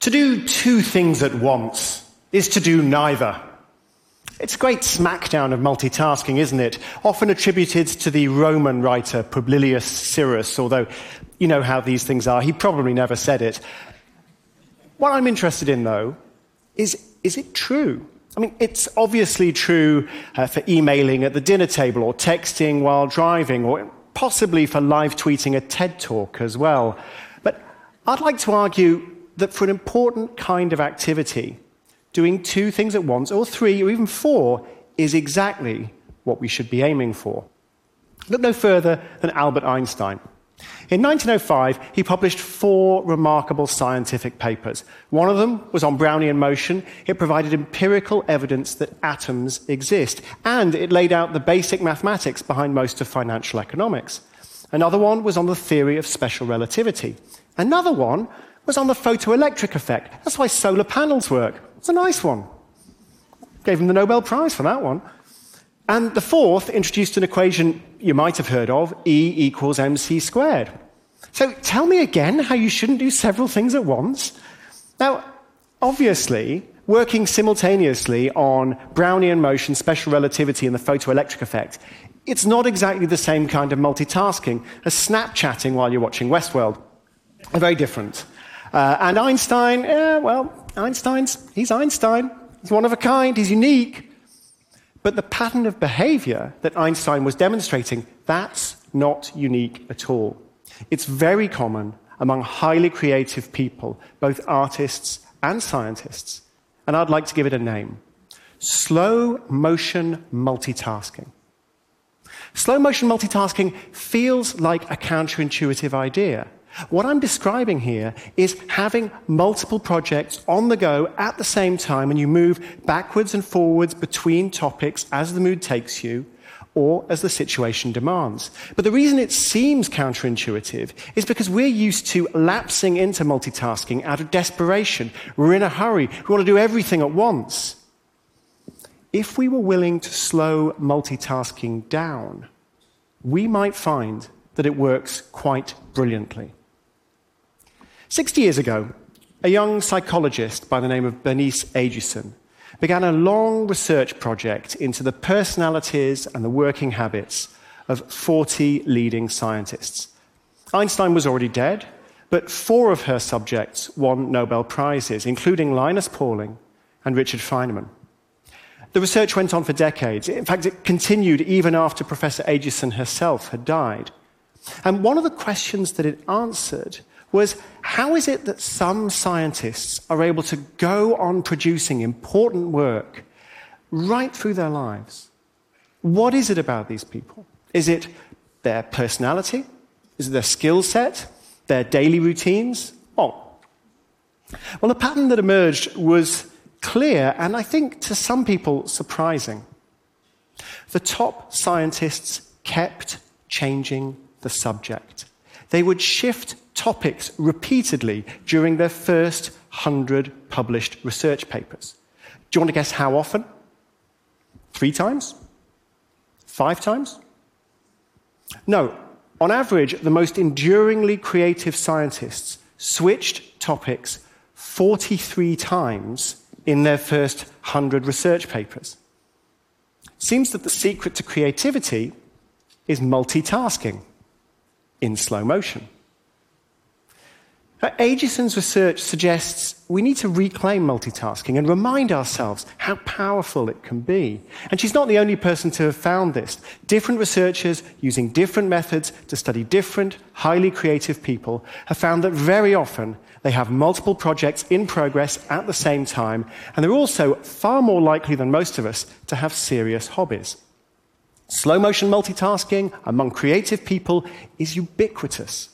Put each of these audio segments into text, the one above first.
To do two things at once is to do neither. It's a great smackdown of multitasking, isn't it? Often attributed to the Roman writer Publilius Syrus, although you know how these things are. He probably never said it. What I'm interested in, though, is is it true? I mean, it's obviously true uh, for emailing at the dinner table or texting while driving or possibly for live tweeting a TED talk as well. But I'd like to argue that for an important kind of activity, doing two things at once, or three, or even four, is exactly what we should be aiming for. Look no further than Albert Einstein. In 1905, he published four remarkable scientific papers. One of them was on Brownian motion. It provided empirical evidence that atoms exist, and it laid out the basic mathematics behind most of financial economics. Another one was on the theory of special relativity. Another one was on the photoelectric effect. That's why solar panels work. It's a nice one. Gave him the Nobel Prize for that one. And the fourth introduced an equation you might have heard of E equals mc squared. So tell me again how you shouldn't do several things at once. Now, obviously, working simultaneously on Brownian motion, special relativity, and the photoelectric effect, it's not exactly the same kind of multitasking as Snapchatting while you're watching Westworld. They're very different. Uh, and Einstein, well, Einstein's, he's Einstein. He's one of a kind, he's unique. But the pattern of behavior that Einstein was demonstrating, that's not unique at all. It's very common among highly creative people, both artists and scientists. And I'd like to give it a name slow motion multitasking. Slow motion multitasking feels like a counterintuitive idea. What I'm describing here is having multiple projects on the go at the same time, and you move backwards and forwards between topics as the mood takes you or as the situation demands. But the reason it seems counterintuitive is because we're used to lapsing into multitasking out of desperation. We're in a hurry, we want to do everything at once. If we were willing to slow multitasking down, we might find that it works quite brilliantly. 60 years ago, a young psychologist by the name of Bernice Eiduson began a long research project into the personalities and the working habits of 40 leading scientists. Einstein was already dead, but four of her subjects won Nobel Prizes, including Linus Pauling and Richard Feynman. The research went on for decades. In fact, it continued even after Professor Eiduson herself had died. And one of the questions that it answered was how is it that some scientists are able to go on producing important work right through their lives? What is it about these people? Is it their personality? Is it their skill set? Their daily routines? Oh. Well, the pattern that emerged was clear and I think to some people surprising. The top scientists kept changing the subject. They would shift topics repeatedly during their first hundred published research papers. Do you want to guess how often? Three times? Five times? No. On average, the most enduringly creative scientists switched topics 43 times in their first 100 research papers. Seems that the secret to creativity is multitasking in slow motion. Eiduson's research suggests we need to reclaim multitasking and remind ourselves how powerful it can be. And she's not the only person to have found this. Different researchers using different methods to study different, highly creative people have found that very often they have multiple projects in progress at the same time, and they're also far more likely than most of us to have serious hobbies. Slow motion multitasking among creative people is ubiquitous.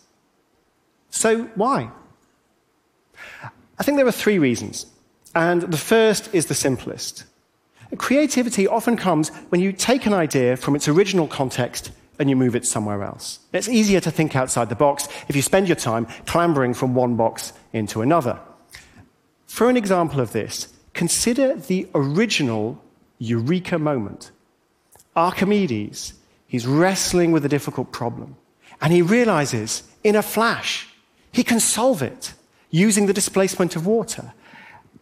So, why? I think there are three reasons. And the first is the simplest. Creativity often comes when you take an idea from its original context and you move it somewhere else. It's easier to think outside the box if you spend your time clambering from one box into another. For an example of this, consider the original eureka moment. Archimedes, he's wrestling with a difficult problem, and he realizes in a flash he can solve it. using the displacement of water.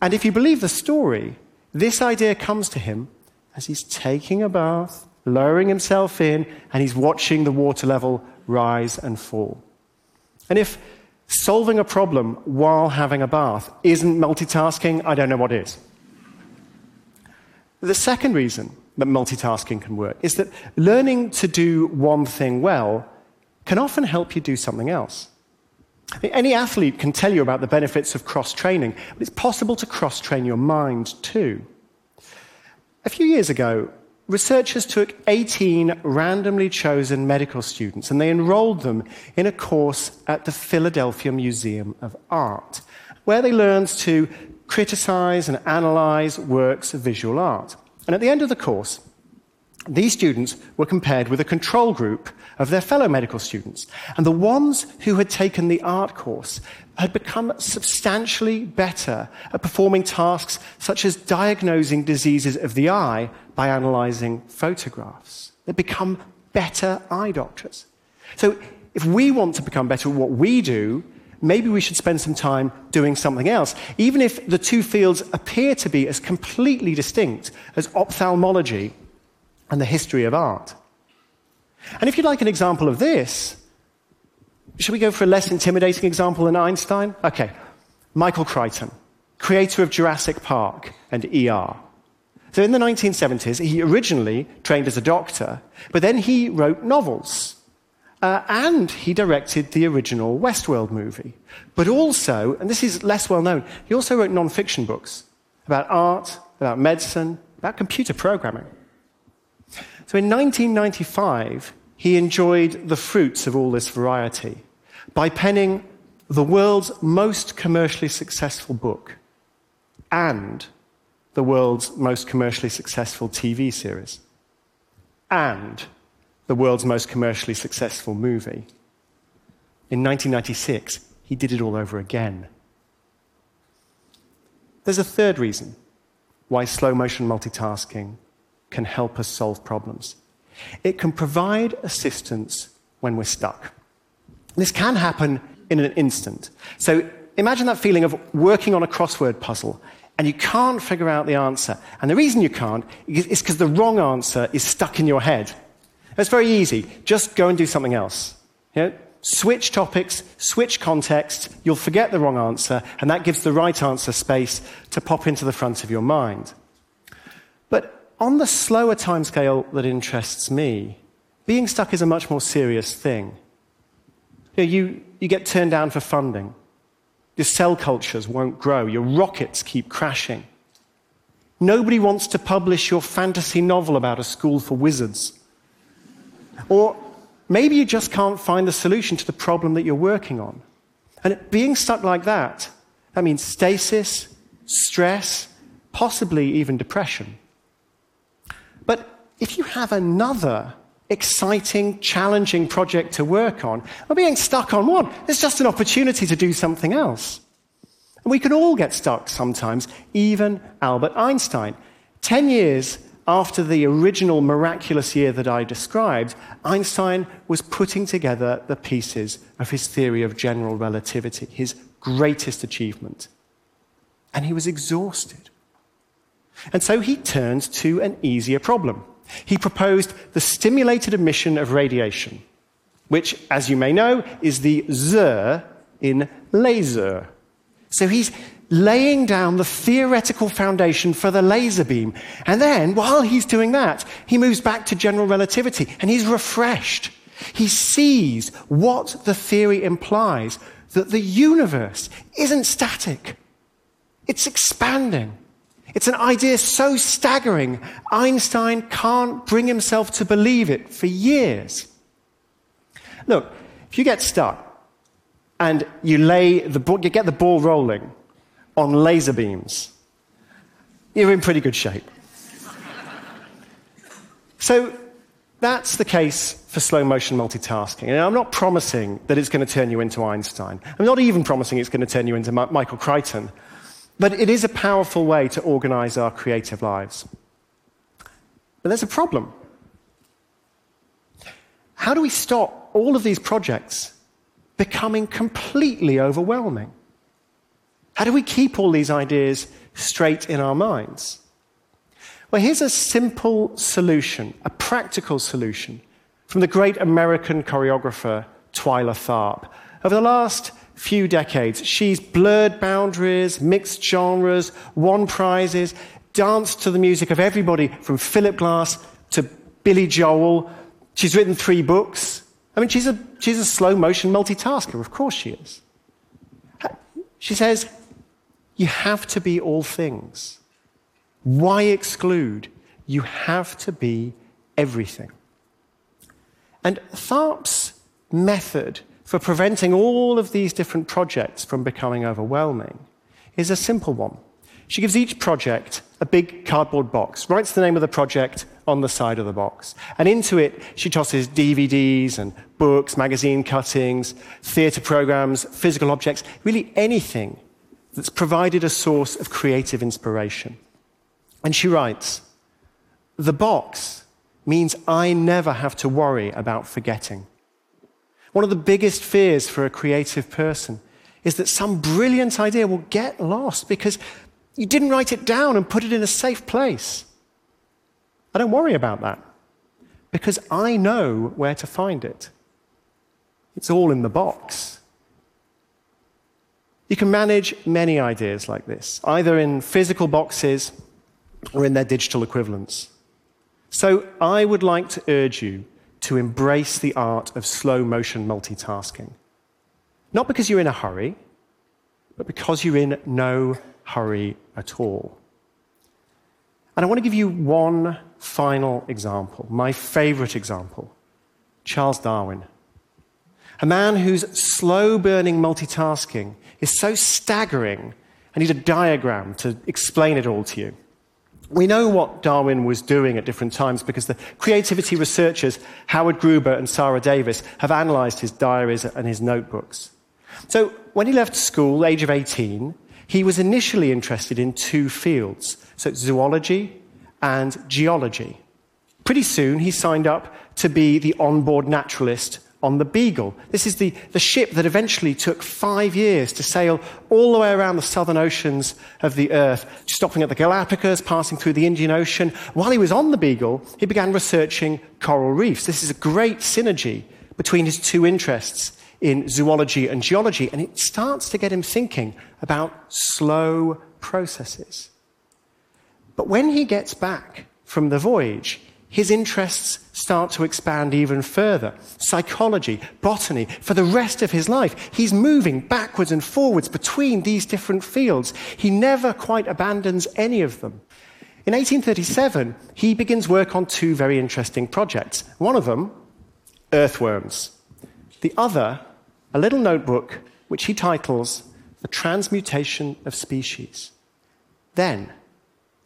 And if you believe the story, this idea comes to him as he's taking a bath, lowering himself in, and he's watching the water level rise and fall. And if solving a problem while having a bath isn't multitasking, I don't know what is. The second reason that multitasking can work is that learning to do one thing well can often help you do something else. Any athlete can tell you about the benefits of cross training, but it's possible to cross train your mind too. A few years ago, researchers took 18 randomly chosen medical students and they enrolled them in a course at the Philadelphia Museum of Art, where they learned to criticize and analyze works of visual art. And at the end of the course, these students were compared with a control group of their fellow medical students. And the ones who had taken the art course had become substantially better at performing tasks such as diagnosing diseases of the eye by analyzing photographs. They'd become better eye doctors. So if we want to become better at what we do, maybe we should spend some time doing something else, even if the two fields appear to be as completely distinct as ophthalmology and the history of art. And if you'd like an example of this, should we go for a less intimidating example than Einstein? Okay. Michael Crichton, creator of Jurassic Park and ER. So in the 1970s, he originally trained as a doctor, but then he wrote novels. Uh, and he directed the original Westworld movie. But also, and this is less well known, he also wrote non fiction books about art, about medicine, about computer programming. So in 1995, he enjoyed the fruits of all this variety by penning the world's most commercially successful book and the world's most commercially successful TV series and the world's most commercially successful movie. In 1996, he did it all over again. There's a third reason why slow motion multitasking can help us solve problems. It can provide assistance when we're stuck. This can happen in an instant. So imagine that feeling of working on a crossword puzzle and you can't figure out the answer. And the reason you can't is because the wrong answer is stuck in your head. It's very easy. Just go and do something else. Switch topics, switch context, you'll forget the wrong answer, and that gives the right answer space to pop into the front of your mind. But on the slower timescale that interests me, being stuck is a much more serious thing. You, know, you, you get turned down for funding. Your cell cultures won't grow. Your rockets keep crashing. Nobody wants to publish your fantasy novel about a school for wizards. Or maybe you just can't find the solution to the problem that you're working on. And being stuck like that, that means stasis, stress, possibly even depression. But if you have another exciting, challenging project to work on, or being stuck on one, it's just an opportunity to do something else. And we can all get stuck sometimes, even Albert Einstein. Ten years after the original miraculous year that I described, Einstein was putting together the pieces of his theory of general relativity, his greatest achievement. And he was exhausted. And so he turned to an easier problem. He proposed the stimulated emission of radiation, which, as you may know, is the Z in laser. So he's laying down the theoretical foundation for the laser beam. And then, while he's doing that, he moves back to general relativity and he's refreshed. He sees what the theory implies that the universe isn't static, it's expanding. It's an idea so staggering, Einstein can't bring himself to believe it for years. Look, if you get stuck and you lay the you get the ball rolling on laser beams, you're in pretty good shape. so that's the case for slow motion multitasking. And I'm not promising that it's going to turn you into Einstein. I'm not even promising it's going to turn you into Michael Crichton. But it is a powerful way to organize our creative lives. But there's a problem. How do we stop all of these projects becoming completely overwhelming? How do we keep all these ideas straight in our minds? Well, here's a simple solution, a practical solution from the great American choreographer Twyla Tharp. Over the last few decades, she's blurred boundaries, mixed genres, won prizes, danced to the music of everybody from Philip Glass to Billy Joel. She's written three books. I mean, she's a, she's a slow motion multitasker. Of course she is. She says, You have to be all things. Why exclude? You have to be everything. And Tharp's method for preventing all of these different projects from becoming overwhelming is a simple one. She gives each project a big cardboard box, writes the name of the project on the side of the box, and into it she tosses DVDs and books, magazine cuttings, theatre programs, physical objects, really anything that's provided a source of creative inspiration. And she writes, The box means I never have to worry about forgetting. One of the biggest fears for a creative person is that some brilliant idea will get lost because you didn't write it down and put it in a safe place. I don't worry about that because I know where to find it. It's all in the box. You can manage many ideas like this, either in physical boxes or in their digital equivalents. So I would like to urge you to embrace the art of slow motion multitasking. Not because you're in a hurry, but because you're in no hurry at all. And I want to give you one final example, my favorite example Charles Darwin. A man whose slow burning multitasking is so staggering, I need a diagram to explain it all to you. We know what Darwin was doing at different times because the creativity researchers, Howard Gruber and Sarah Davis, have analyzed his diaries and his notebooks. So when he left school, age of 18, he was initially interested in two fields, so zoology and geology. Pretty soon, he signed up to be the onboard naturalist on the Beagle. This is the, the ship that eventually took five years to sail all the way around the southern oceans of the Earth, stopping at the Galapagos, passing through the Indian Ocean. While he was on the Beagle, he began researching coral reefs. This is a great synergy between his two interests in zoology and geology, and it starts to get him thinking about slow processes. But when he gets back from the voyage, his interests start to expand even further. Psychology, botany, for the rest of his life, he's moving backwards and forwards between these different fields. He never quite abandons any of them. In 1837, he begins work on two very interesting projects. One of them, earthworms. The other, a little notebook which he titles The Transmutation of Species. Then,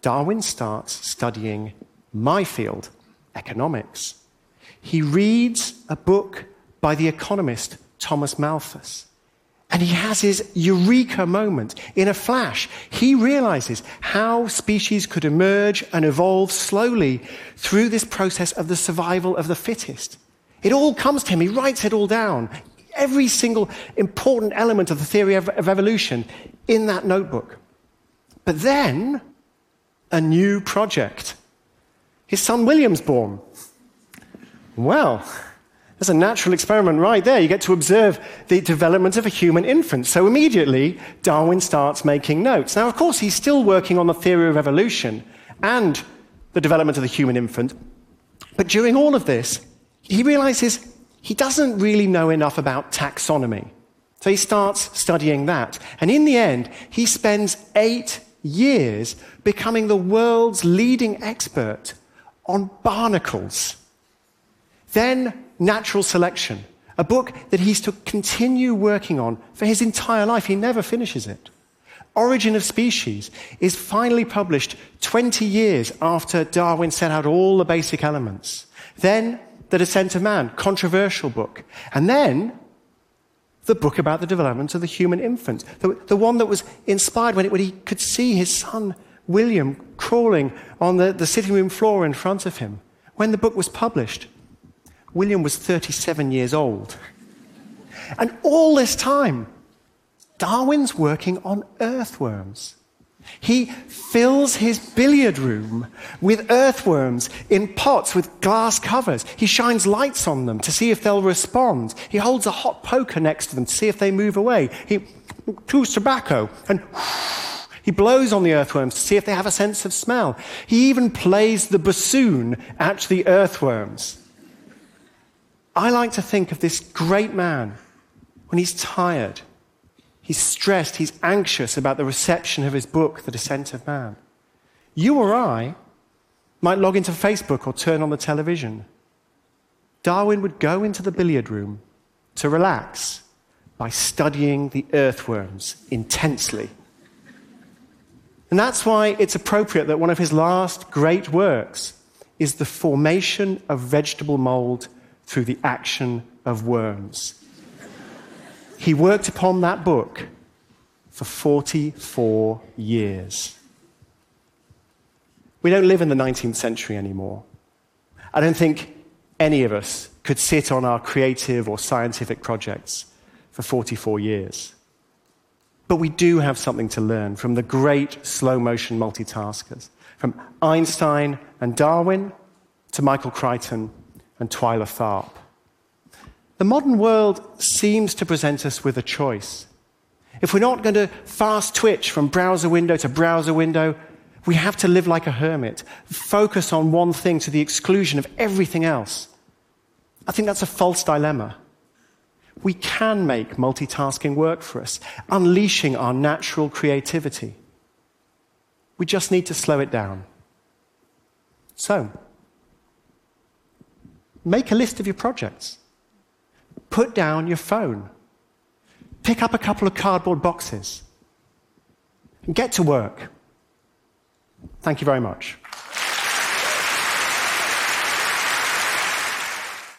Darwin starts studying my field economics. He reads a book by the economist Thomas Malthus. And he has his eureka moment. In a flash, he realizes how species could emerge and evolve slowly through this process of the survival of the fittest. It all comes to him. He writes it all down. Every single important element of the theory of, of evolution in that notebook. But then, a new project his son William's born. Well, there's a natural experiment right there. You get to observe the development of a human infant. So immediately, Darwin starts making notes. Now, of course, he's still working on the theory of evolution and the development of the human infant. But during all of this, he realizes he doesn't really know enough about taxonomy. So he starts studying that. And in the end, he spends eight years becoming the world's leading expert on barnacles. Then natural selection, a book that he's to continue working on for his entire life. He never finishes it. Origin of Species is finally published 20 years after Darwin set out all the basic elements. Then The Descent of Man, controversial book. And then the book about the development of the human infant, the, the one that was inspired when, it, when he could see his son William crawling on the, the sitting room floor in front of him. When the book was published, William was 37 years old. And all this time, Darwin's working on earthworms. He fills his billiard room with earthworms in pots with glass covers. He shines lights on them to see if they'll respond. He holds a hot poker next to them to see if they move away. He chews tobacco and he blows on the earthworms to see if they have a sense of smell. He even plays the bassoon at the earthworms. I like to think of this great man when he's tired He's stressed, he's anxious about the reception of his book, The Descent of Man. You or I might log into Facebook or turn on the television. Darwin would go into the billiard room to relax by studying the earthworms intensely. And that's why it's appropriate that one of his last great works is the formation of vegetable mold through the action of worms. He worked upon that book for 44 years. We don't live in the 19th century anymore. I don't think any of us could sit on our creative or scientific projects for 44 years. But we do have something to learn from the great slow motion multitaskers, from Einstein and Darwin to Michael Crichton and Twyla Tharp. The modern world seems to present us with a choice. If we're not going to fast twitch from browser window to browser window, we have to live like a hermit, focus on one thing to the exclusion of everything else. I think that's a false dilemma. We can make multitasking work for us, unleashing our natural creativity. We just need to slow it down. So, make a list of your projects put down your phone, pick up a couple of cardboard boxes, and get to work. Thank you very much.